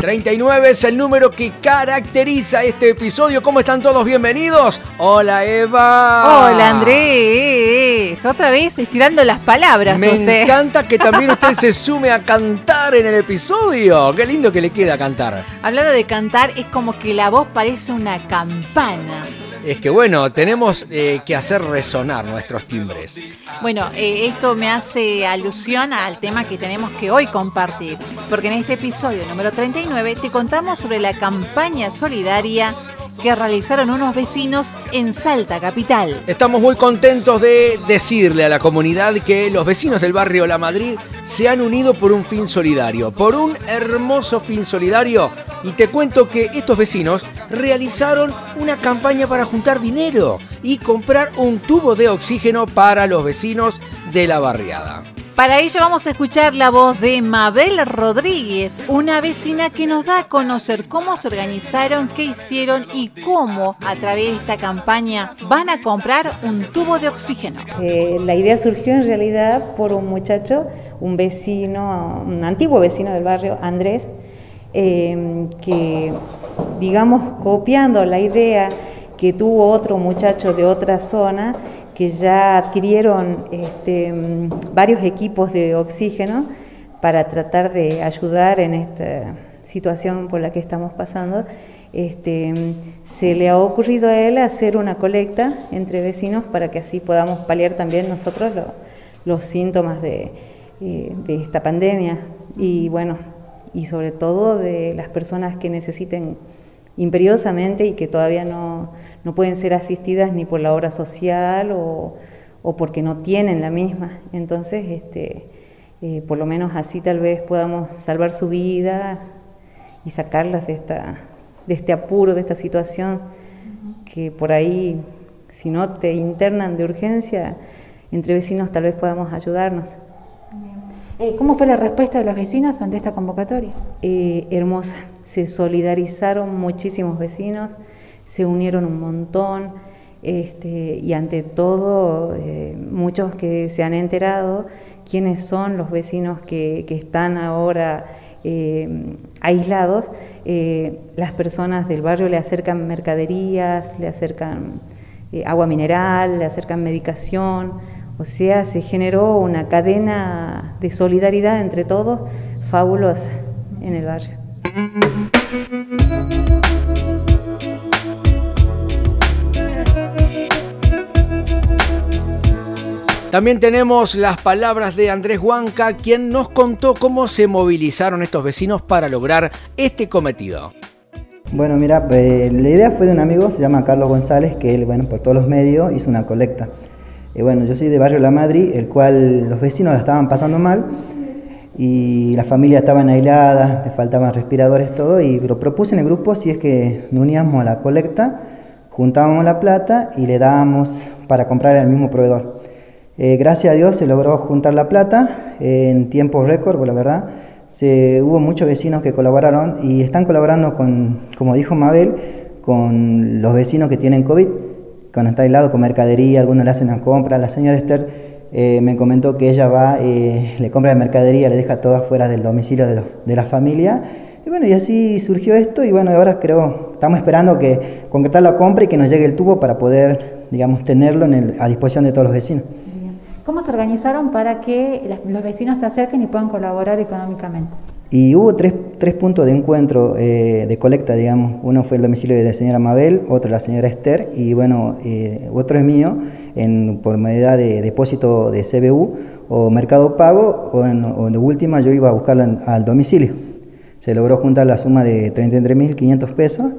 39 es el número que caracteriza este episodio. ¿Cómo están todos? Bienvenidos. Hola Eva. Hola Andrés. Otra vez estirando las palabras. Me encanta que también usted se sume a cantar en el episodio. Qué lindo que le queda cantar. Hablando de cantar, es como que la voz parece una campana es que bueno, tenemos eh, que hacer resonar nuestros timbres. Bueno, eh, esto me hace alusión al tema que tenemos que hoy compartir, porque en este episodio número 39 te contamos sobre la campaña solidaria que realizaron unos vecinos en Salta Capital. Estamos muy contentos de decirle a la comunidad que los vecinos del barrio La Madrid se han unido por un fin solidario, por un hermoso fin solidario. Y te cuento que estos vecinos realizaron una campaña para juntar dinero y comprar un tubo de oxígeno para los vecinos de la barriada. Para ello vamos a escuchar la voz de Mabel Rodríguez, una vecina que nos da a conocer cómo se organizaron, qué hicieron y cómo a través de esta campaña van a comprar un tubo de oxígeno. Eh, la idea surgió en realidad por un muchacho, un vecino, un antiguo vecino del barrio, Andrés, eh, que digamos copiando la idea que tuvo otro muchacho de otra zona, que ya adquirieron este, varios equipos de oxígeno para tratar de ayudar en esta situación por la que estamos pasando. Este, se le ha ocurrido a él hacer una colecta entre vecinos para que así podamos paliar también nosotros los síntomas eh, de, esta pandemia y bueno, y sobre todo de las personas que necesiten imperiosamente y que todavía no, no pueden ser asistidas ni por la obra social o, o porque no tienen la misma. Entonces, este, eh, por lo menos así tal vez podamos salvar su vida y sacarlas de, esta, de este apuro, de esta situación, que por ahí, si no te internan de urgencia, entre vecinos tal vez podamos ayudarnos. Eh, ¿Cómo fue la respuesta de los vecinos ante esta convocatoria? Eh, hermosa, se solidarizaron muchísimos vecinos, se unieron un montón este, y ante todo eh, muchos que se han enterado quiénes son los vecinos que, están ahora aislados, las personas del barrio le acercan mercaderías, le acercan agua mineral, le acercan medicación, o sea, se generó una cadena de solidaridad entre todos fabulosa en el barrio. También tenemos las palabras de Andrés Huanca, quien nos contó cómo se movilizaron estos vecinos para lograr este cometido. Bueno, mira, eh, la idea fue de un amigo, se llama Carlos González, que él, bueno, por todos los medios hizo una colecta. Y bueno, yo soy de Barrio La Madrid, el cual los vecinos la estaban pasando mal y las familias estaban aisladas, les faltaban respiradores, todo, y lo propuse en el grupo si es que nos uníamos a la colecta, juntábamos la plata y le dábamos para comprar al mismo proveedor. Eh, gracias a Dios se logró juntar la plata en tiempo récord, la verdad. Se, hubo muchos vecinos que colaboraron y están colaborando con, como dijo Mabel, con los vecinos que tienen COVID, con está aislado, con mercadería, algunos le hacen la compra. La señora Esther eh, me comentó que ella va, eh, le compra la mercadería, le deja todo afuera del domicilio de, de, la familia. Y bueno, y así surgió esto y bueno, ahora creo, estamos esperando que concretar la compra y que nos llegue el tubo para poder, digamos, tenerlo a disposición de todos los vecinos. ¿Cómo se organizaron para que los vecinos se acerquen y puedan colaborar económicamente? Y hubo tres, tres puntos de encuentro eh, de colecta, digamos. Uno fue el domicilio de la señora Mabel, otro la señora Esther y bueno, eh, otro es mío en, por medida de depósito de CBU o Mercado Pago o, en, de última yo iba a buscarla al domicilio. Se logró juntar la suma de 33.500 pesos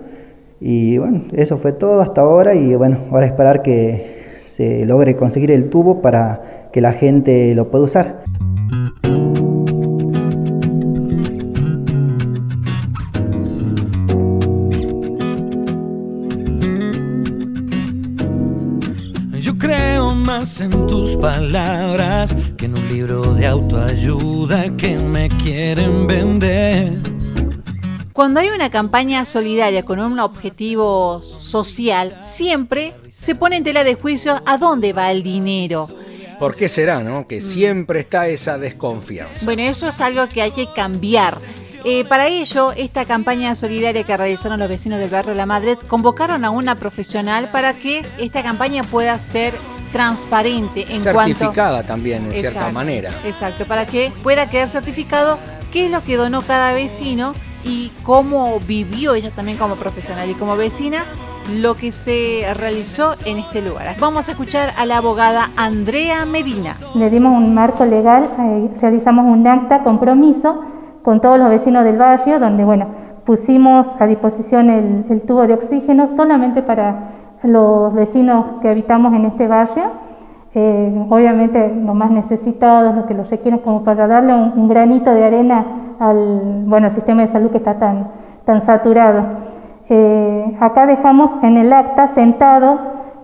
y bueno, eso fue todo hasta ahora y bueno, ahora esperar que se logre conseguir el tubo para que la gente lo pueda usar. Creo más en tus palabras que en un libro de autoayuda que me quieren vender. Cuando hay una campaña solidaria con un objetivo social, siempre se pone en tela de juicio a dónde va el dinero. ¿Por qué será, no? Que mm. siempre está esa desconfianza. Bueno, eso es algo que hay que cambiar. Eh, para ello, esta campaña solidaria que realizaron los vecinos del barrio La Madre convocaron a una profesional para que esta campaña pueda ser transparente en certificada también en cierta manera. Exacto, para que pueda quedar certificado qué es lo que donó cada vecino y cómo vivió ella también como profesional y como vecina lo que se realizó en este lugar. Vamos a escuchar a la abogada Andrea Medina. Le dimos un marco legal, eh, realizamos un acta compromiso con todos los vecinos del barrio, donde bueno, pusimos a disposición el, tubo de oxígeno solamente para los vecinos que habitamos en este barrio, eh, obviamente los más necesitados, los que lo requieren como para darle un, granito de arena al bueno, sistema de salud que está tan, tan saturado. Eh, acá dejamos en el acta sentado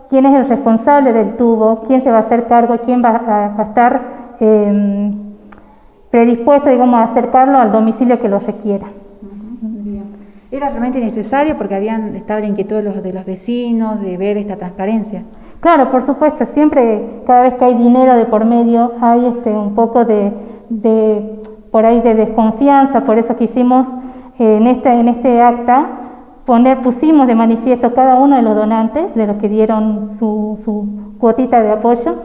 quién es el responsable del tubo, quién se va a hacer cargo, quién va a, estar em, predispuesto, digamos, a acercarlo al domicilio que lo requiera. Era realmente necesario porque habían estaba la inquietud de los, de los vecinos de ver esta transparencia. Claro, por supuesto, siempre, cada vez que hay dinero de por medio, hay este, un poco de, de por ahí de desconfianza, por eso que hicimos eh, en, este, en este acta poner, pusimos de manifiesto cada uno de los donantes, de los que dieron su, su cuotita de apoyo,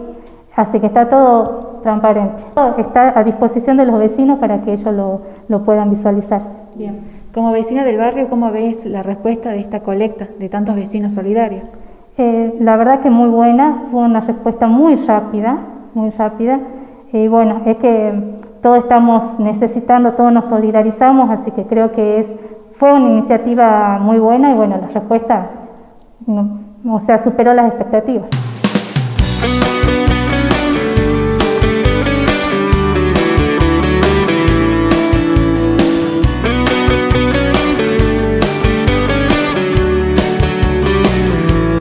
así que está todo transparente. Está a disposición de los vecinos para que ellos lo, lo puedan visualizar. Bien. Como vecina del barrio, ¿cómo ves la respuesta de esta colecta de tantos vecinos solidarios? Eh, la verdad que muy buena, fue una respuesta muy rápida, muy rápida. Y bueno, es que todos estamos necesitando, todos nos solidarizamos, así que creo que es fue una iniciativa muy buena y bueno, la respuesta, o sea, superó las expectativas.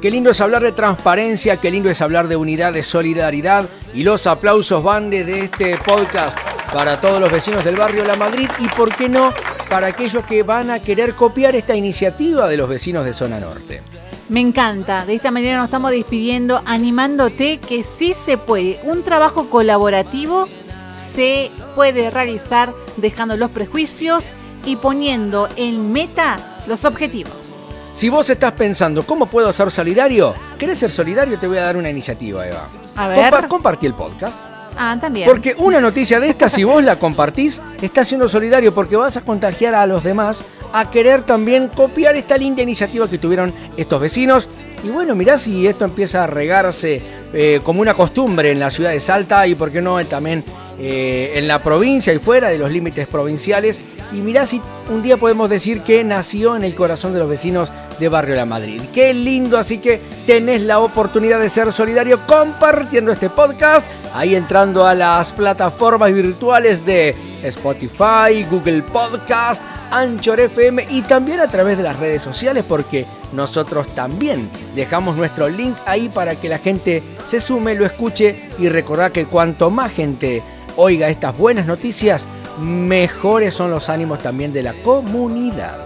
Qué lindo es hablar de transparencia, qué lindo es hablar de unidad, de solidaridad y los aplausos van de este podcast para todos los vecinos del barrio La Madrid y, por qué no, para aquellos que van a querer copiar esta iniciativa de los vecinos de Zona Norte. Me encanta, de esta manera nos estamos despidiendo animándote que sí se puede. Un trabajo colaborativo se puede realizar dejando los prejuicios y poniendo en meta los objetivos. Si vos estás pensando, ¿cómo puedo ser solidario? ¿Querés ser solidario? Te voy a dar una iniciativa, Eva. A ver. compartí el podcast Ah, también. Porque una noticia de esta, si vos la compartís, está siendo solidario porque vas a contagiar a los demás a querer también copiar esta linda iniciativa que tuvieron estos vecinos. Y bueno, mirá si esto empieza a regarse eh, como una costumbre en la ciudad de Salta y por qué no también eh, en la provincia y fuera de los límites provinciales. Y mirá si un día podemos decir que nació en el corazón de los vecinos de Barrio La Madrid. Qué lindo, así que tenés la oportunidad de ser solidario compartiendo este podcast ahí entrando a las plataformas virtuales de Spotify, Google Podcast, Anchor FM y también a través de las redes sociales porque nosotros también dejamos nuestro link ahí para que la gente se sume, lo escuche y recordar que cuanto más gente oiga estas buenas noticias, mejores son los ánimos también de la comunidad.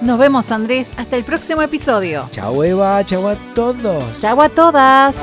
Nos vemos Andrés, hasta el próximo episodio. Chao Eva, chao a todos. Chao a todas.